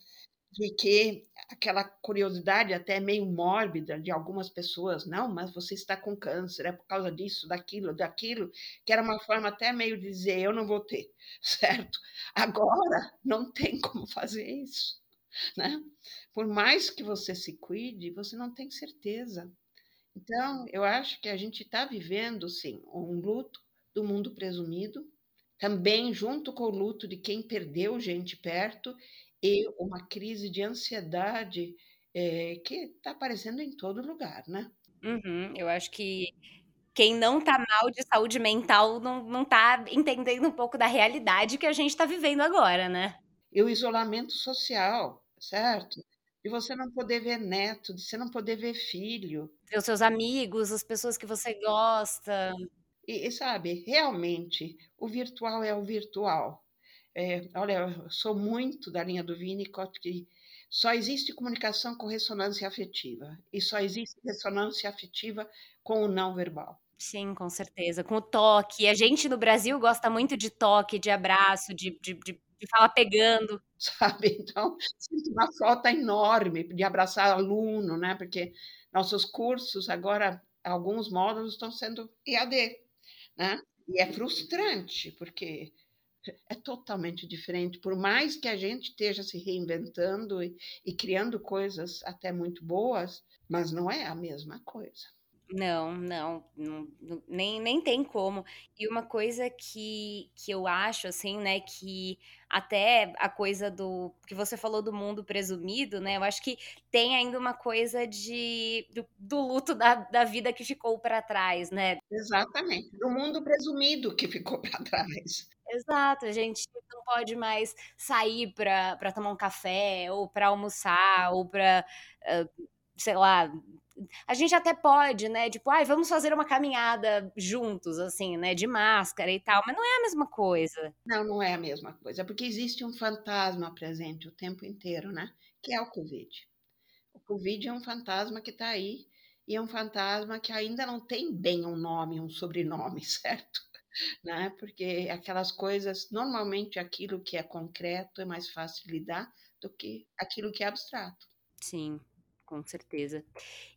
De que aquela curiosidade até meio mórbida de algumas pessoas, não, mas você está com câncer, é por causa disso, daquilo, daquilo, que era uma forma até meio de dizer, eu não vou ter, certo? Agora não tem como fazer isso, né? Por mais que você se cuide, você não tem certeza. Então, eu acho que a gente está vivendo, sim, um luto do mundo presumido, também junto com o luto de quem perdeu gente perto e uma crise de ansiedade é, que está aparecendo em todo lugar, né? Uhum, eu acho que quem não está mal de saúde mental não, não tá entendendo um pouco da realidade que a gente está vivendo agora, né? E o isolamento social, certo? De você não poder ver neto, de você não poder ver filho. Ver os seus amigos, as pessoas que você gosta. E, e sabe, realmente, o virtual é o virtual. É, olha, eu sou muito da linha do Winnicott que só existe comunicação com ressonância afetiva e só existe ressonância afetiva com o não verbal. Sim, com certeza. Com o toque. A gente no Brasil gosta muito de toque, de abraço, de, de, de, de falar pegando. Sabe? Então, sinto uma falta enorme de abraçar aluno, né? Porque nossos cursos agora, alguns módulos estão sendo EAD né? E é frustrante, porque é totalmente diferente. Por mais que a gente esteja se reinventando e, e criando coisas até muito boas, mas não é a mesma coisa. Não, não, não, não nem nem tem como. E uma coisa que que eu acho, assim, né, que até a coisa do que você falou do mundo presumido, né, eu acho que tem ainda uma coisa de do do luto da da vida que ficou pra trás, né. Exatamente, do mundo presumido que ficou pra trás. Exato, a gente não pode mais sair pra pra tomar um café ou pra almoçar ou pra, hã, sei lá, a gente até pode, né, tipo: "Ai, vamos fazer uma caminhada juntos", assim, né, de máscara e tal, mas não é a mesma coisa. Não, não é a mesma coisa, porque existe um fantasma presente o tempo inteiro, né, que é o Covid. O Covid é um fantasma que tá aí, e é um fantasma que ainda não tem bem um nome, um sobrenome, certo? Né, porque aquelas coisas normalmente aquilo que é concreto é mais fácil lidar do que aquilo que é abstrato. Sim, com certeza.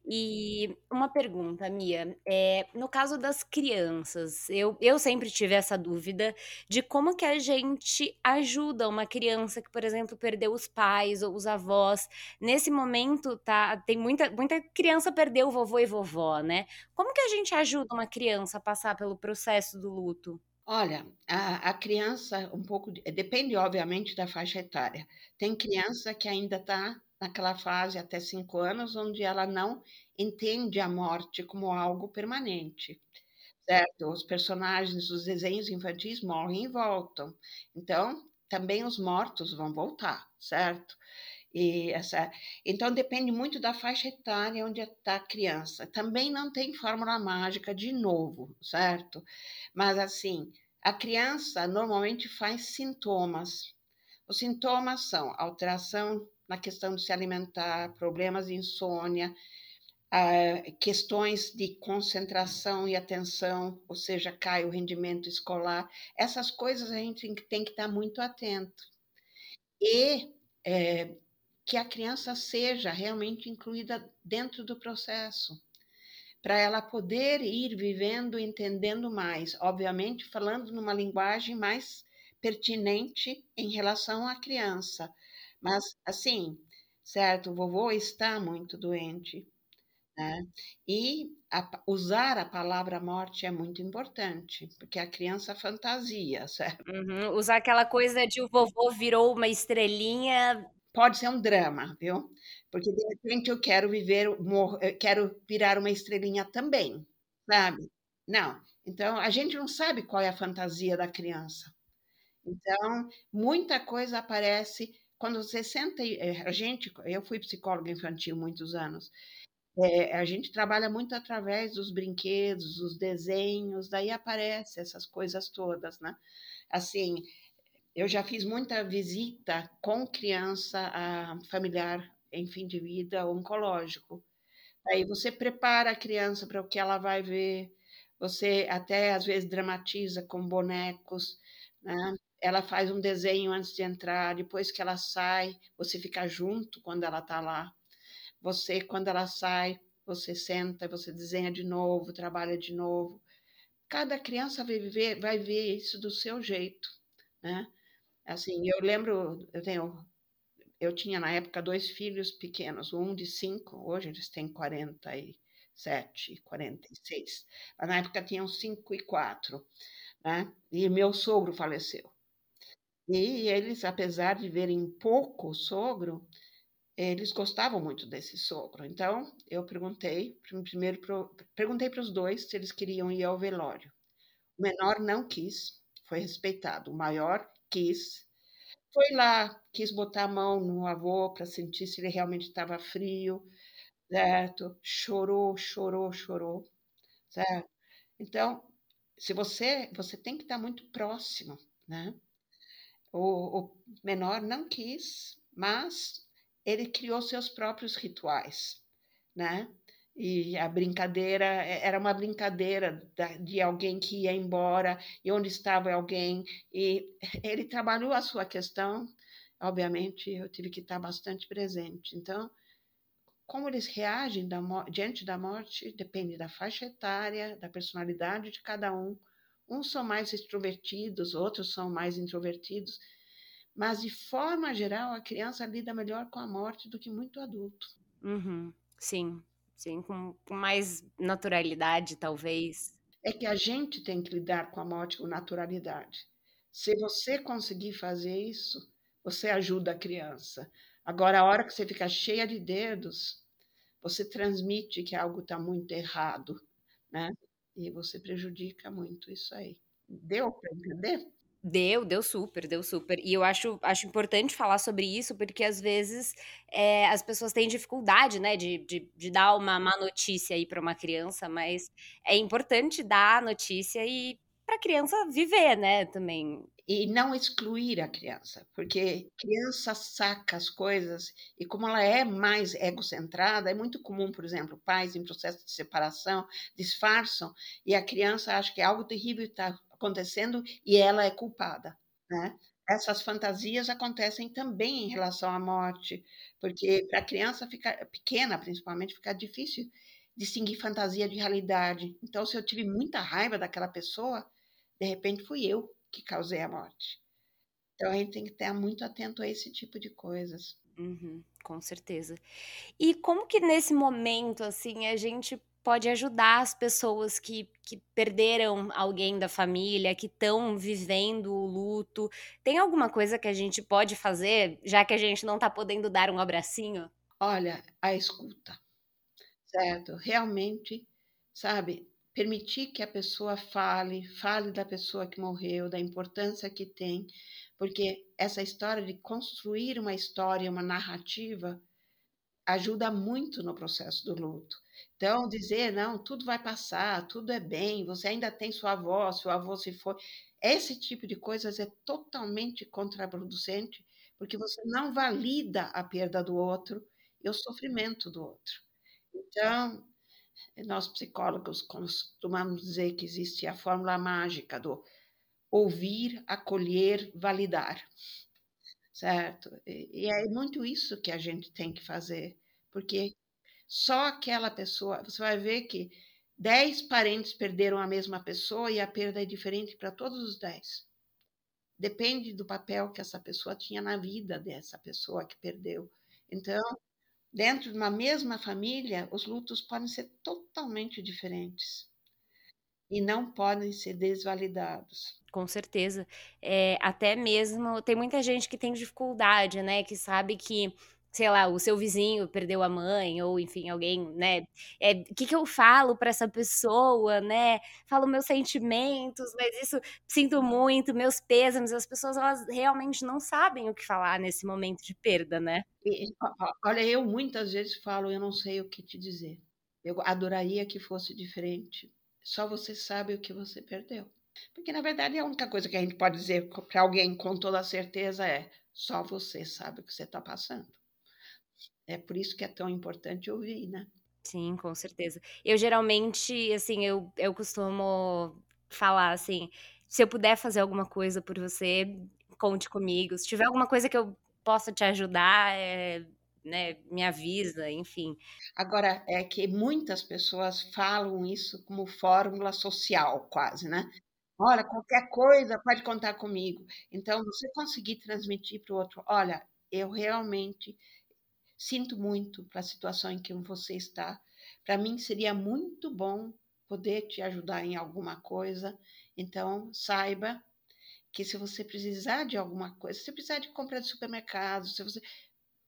E uma pergunta, Mia, eh, no caso das crianças, eu eu sempre tive essa dúvida de como que a gente ajuda uma criança que, por exemplo, perdeu os pais ou os avós. Nesse momento, tá tem muita muita criança perdeu vovô e vovó, né. Como que a gente ajuda uma criança a passar pelo processo do luto? Olha, a a criança um pouco de depende obviamente da faixa etária. Tem criança que ainda tá naquela fase até 5 anos, onde ela não entende a morte como algo permanente, certo? Os personagens dos desenhos infantis morrem e voltam, então também os mortos vão voltar, certo? E essa então depende muito da faixa etária onde está a criança. Também não tem fórmula mágica de novo, certo? Mas assim, a criança normalmente faz sintomas. Os sintomas são alteração na questão de se alimentar, problemas de insônia, ah, questões de concentração e atenção, ou seja, cai o rendimento escolar. Essas coisas a gente tem que estar muito atento. E é, que a criança seja realmente incluída dentro do processo, para ela poder ir vivendo, entendendo mais, obviamente falando numa linguagem mais pertinente em relação à criança, mas, assim, certo, o vovô está muito doente, né, e a usar a palavra morte é muito importante, porque a criança fantasia, certo? Uhum, usar aquela coisa de o vovô virou uma estrelinha Pode ser um drama, viu? Porque de repente eu quero viver mor eu quero virar uma estrelinha também, sabe? Não, então a gente não sabe qual é a fantasia da criança. Então, muita coisa aparece quando você senta e eh, a gente eu fui psicóloga infantil muitos anos, eh, a gente trabalha muito através dos brinquedos, dos desenhos, daí aparece essas coisas todas, né. Assim, eu já fiz muita visita com criança a familiar em fim de vida oncológico. Aí você prepara a criança para o que ela vai ver, você até às vezes dramatiza com bonecos, né. Ela faz um desenho antes de entrar, depois que ela sai, você fica junto quando ela está lá. Você, quando ela sai, você senta, você desenha de novo, trabalha de novo. Cada criança vai viver vai ver isso do seu jeito, né. Assim, eu lembro, eu tenho eu tinha na época 2 filhos pequenos, um de 5, hoje eles têm 47, 46, mas na época tinham 5 e 4, né, e meu sogro faleceu. E eles, apesar de verem pouco sogro, eles gostavam muito desse sogro. Então, eu perguntei, primeiro pro perguntei para os 2 se eles queriam ir ao velório. O menor não quis, foi respeitado, o maior quis. Foi lá, quis botar a mão no avô para sentir se ele realmente estava frio, certo. Chorou, chorou, chorou, certo. Então, se você você tem que estar muito próximo, né. O o menor não quis, mas ele criou seus próprios rituais, né. E a brincadeira e era uma brincadeira de alguém que ia embora, e onde estava alguém, e ele trabalhou a sua questão, obviamente eu tive que estar bastante presente. Então, como eles reagem da diante da morte depende da faixa etária, da personalidade de cada um. Uns são mais extrovertidos, outros são mais introvertidos, mas de forma geral a criança lida melhor com a morte do que muito adulto. Uhum, sim. Sim, com, com mais naturalidade, talvez. É que a gente tem que lidar com a morte com naturalidade. Se você conseguir fazer isso, você ajuda a criança. Agora, a hora que você fica cheia de dedos, você transmite que algo está muito errado, né? E você prejudica muito isso aí. Deu para entender? Deu, deu super, deu super. E eu acho, acho importante falar sobre isso, porque às vezes é, as pessoas têm dificuldade, né, de, de, de dar uma má notícia aí para uma criança, mas é importante dar a notícia e para a criança viver, né, também. E não excluir a criança, porque criança saca as coisas e como ela é mais egocentrada, é muito comum, por exemplo, pais em processo de separação disfarçam e a criança acha que algo terrível está acontecendo e ela é culpada, né? Essas fantasias acontecem também em relação à morte, porque para a criança fica pequena, principalmente, fica difícil distinguir fantasia de realidade. Então, se eu tive muita raiva daquela pessoa, de repente fui eu que causei a morte. Então, a gente tem que estar muito atento a esse tipo de coisas. Uhum, com certeza. E como que nesse momento, assim, a gente pode ajudar as pessoas que, que perderam alguém da família, que estão vivendo o luto. Tem alguma coisa que a gente pode fazer, já que a gente não está podendo dar um abracinho? Olha, a escuta, certo? Realmente, sabe, permitir que a pessoa fale, fale da pessoa que morreu, da importância que tem, porque essa história de construir uma história, uma narrativa, ajuda muito no processo do luto. Então, dizer, não, tudo vai passar, tudo é bem, você ainda tem sua avó, seu avô se foi. Esse tipo de coisas é totalmente contraproducente, porque você não valida a perda do outro e o sofrimento do outro. Então, nós psicólogos costumamos dizer que existe a fórmula mágica do ouvir, acolher, validar. Certo? E é muito isso que a gente tem que fazer, porque só aquela pessoa, você vai ver que dez parentes perderam a mesma pessoa e a perda é diferente para todos os dez. Depende do papel que essa pessoa tinha na vida dessa pessoa que perdeu. Então, dentro de uma mesma família, os lutos podem ser totalmente diferentes e não podem ser desvalidados. Com certeza. É, até mesmo, tem muita gente que tem dificuldade, né? Que sabe que sei lá, o seu vizinho perdeu a mãe, ou enfim, alguém, né? O é, que, que eu falo para essa pessoa, né? Falo meus sentimentos, mas isso sinto muito, meus pêsames. As pessoas, elas realmente não sabem o que falar nesse momento de perda, né? E, olha, eu muitas vezes falo, eu não sei o que te dizer. Eu adoraria que fosse diferente. Só você sabe o que você perdeu. Porque, na verdade, a única coisa que a gente pode dizer para alguém com toda certeza é: só você sabe o que você está passando. É por isso que é tão importante ouvir, né? Sim, com certeza. Eu geralmente, assim, eu, eu costumo falar assim: se eu puder fazer alguma coisa por você, conte comigo. Se tiver alguma coisa que eu possa te ajudar, é, né, me avisa, enfim. Agora, é que muitas pessoas falam isso como fórmula social, quase, né? Olha, qualquer coisa pode contar comigo. Então, você conseguir transmitir para o outro: olha, eu realmente Sinto muito para a situação em que você está. Para mim seria muito bom poder te ajudar em alguma coisa. Então, saiba que se você precisar de alguma coisa, se precisar de compra de supermercado, se você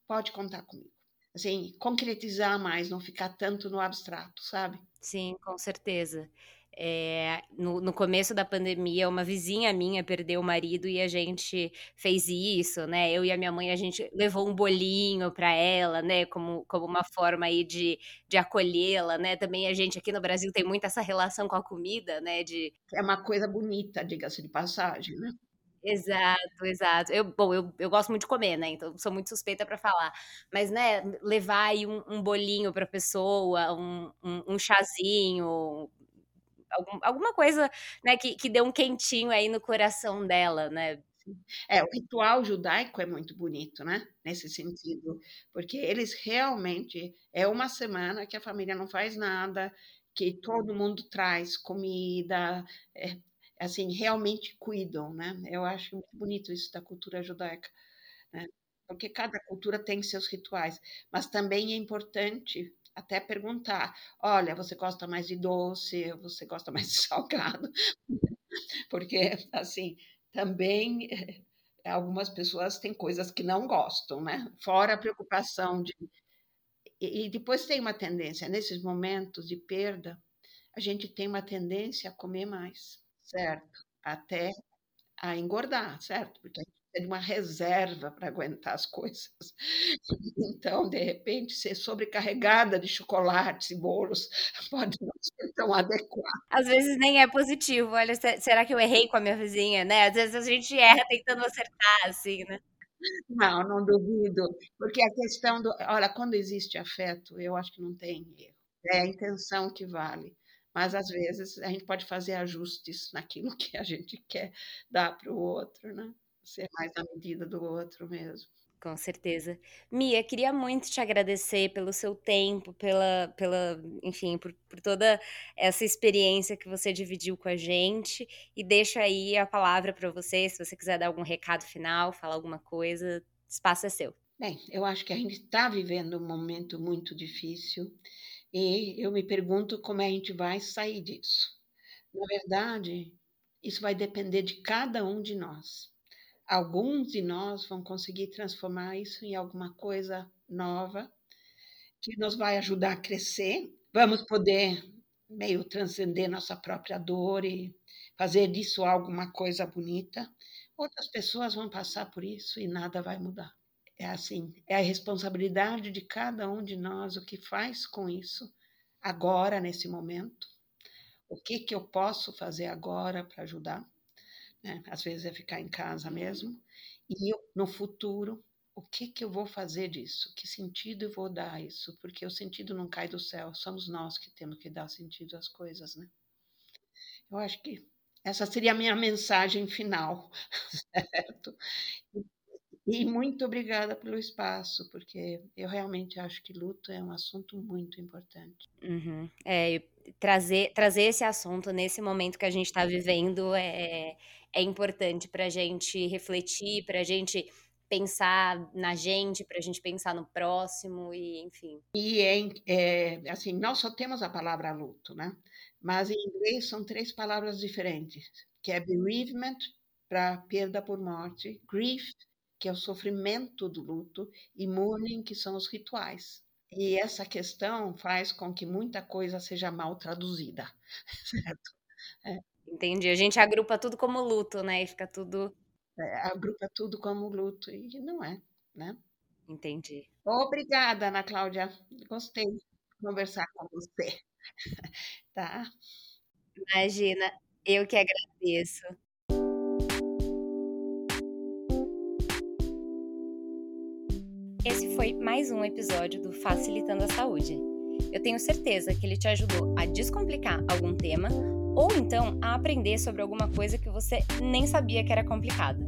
pode contar comigo. Assim, concretizar mais, não ficar tanto no abstrato, sabe? Sim, com certeza. É, no, no, começo da pandemia, uma vizinha minha perdeu o marido e a gente fez isso, né? Eu e a minha mãe, a gente levou um bolinho para ela, né? Como, como uma forma aí de, de acolhê-la, né? Também a gente aqui no Brasil tem muito essa relação com a comida, né? De... É uma coisa bonita, diga-se de passagem, né? Exato, exato. Eu, bom, eu, eu gosto muito de comer, né? Então sou muito suspeita para falar. Mas, né, levar aí um, um bolinho para pessoa, um, um, um chazinho, algum, alguma coisa né, que, que deu um quentinho aí no coração dela, né? É, o ritual judaico é muito bonito, né? Nesse sentido, porque eles realmente é uma semana que a família não faz nada, que todo mundo traz comida, é, assim, realmente cuidam, né? Eu acho muito bonito isso da cultura judaica, né? Porque cada cultura tem seus rituais, mas também é importante até perguntar: olha, você gosta mais de doce, você gosta mais de salgado? Porque, assim, também eh, algumas pessoas têm coisas que não gostam, né? Fora a preocupação de. E depois tem uma tendência, nesses momentos de perda, a gente tem uma tendência a comer mais, certo? Até a engordar, certo? Porque a gente tem uma reserva para aguentar as coisas. Então, de repente, ser sobrecarregada de chocolates e bolos pode não ser tão adequado. Às vezes nem é positivo. Olha, será que eu errei com a minha vizinha, né? Às vezes a gente erra tentando acertar, assim, né? Não, não duvido, porque a questão do. Olha, quando existe afeto, eu acho que não tem erro. É a intenção que vale mas às vezes a gente pode fazer ajustes naquilo que a gente quer dar para o outro, né? Ser mais à medida do outro mesmo. Com certeza. Mia, queria muito te agradecer pelo seu tempo, pela, pela enfim, por, por toda essa experiência que você dividiu com a gente. E deixo aí a palavra para você, se você quiser dar algum recado final, falar alguma coisa, espaço é seu. Bem, eu acho que a gente está vivendo um momento muito difícil e eu me pergunto como a gente vai sair disso. Na verdade, isso vai depender de cada um de nós. Alguns de nós vão conseguir transformar isso em alguma coisa nova que nos vai ajudar a crescer. Vamos poder meio transcender nossa própria dor e fazer disso alguma coisa bonita. Outras pessoas vão passar por isso e nada vai mudar é assim, é a responsabilidade de cada um de nós o que faz com isso agora nesse momento. O que que eu posso fazer agora para ajudar? Né? Às vezes é ficar em casa mesmo. E eu, no futuro, o que que eu vou fazer disso? Que sentido eu vou dar a isso? Porque o sentido não cai do céu, somos nós que temos que dar sentido às coisas, né? Eu acho que essa seria a minha mensagem final, certo? E muito obrigada pelo espaço, porque eu realmente acho que luto é um assunto muito importante. Uhum. É, trazer, trazer esse assunto nesse momento que a gente está vivendo é, é importante para a gente refletir, para a gente pensar na gente, para a gente pensar no próximo e enfim. E é, é, assim, nós só temos a palavra luto, né? Mas em inglês são três palavras diferentes, que é bereavement para perda por morte, grief que é o sofrimento do luto, e mourning, que são os rituais. E essa questão faz com que muita coisa seja mal traduzida, certo? É. Entendi. A gente agrupa tudo como luto, né? E fica tudo. É, agrupa tudo como luto, e não é, né? Entendi. Obrigada, Ana Cláudia. Gostei de conversar com você. tá? Imagina, eu que agradeço. Esse foi mais um episódio do Facilitando a Saúde. Eu tenho certeza que ele te ajudou a descomplicar algum tema ou então a aprender sobre alguma coisa que você nem sabia que era complicada.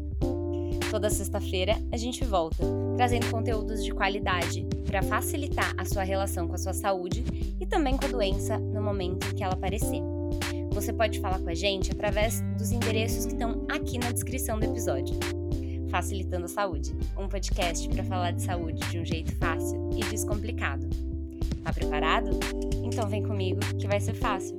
Toda sexta-feira a gente volta, trazendo conteúdos de qualidade para facilitar a sua relação com a sua saúde e também com a doença no momento em que ela aparecer. Você pode falar com a gente através dos endereços que estão aqui na descrição do episódio. Facilitando a Saúde, um podcast para falar de saúde de um jeito fácil e descomplicado. Tá preparado? Então vem comigo que vai ser fácil.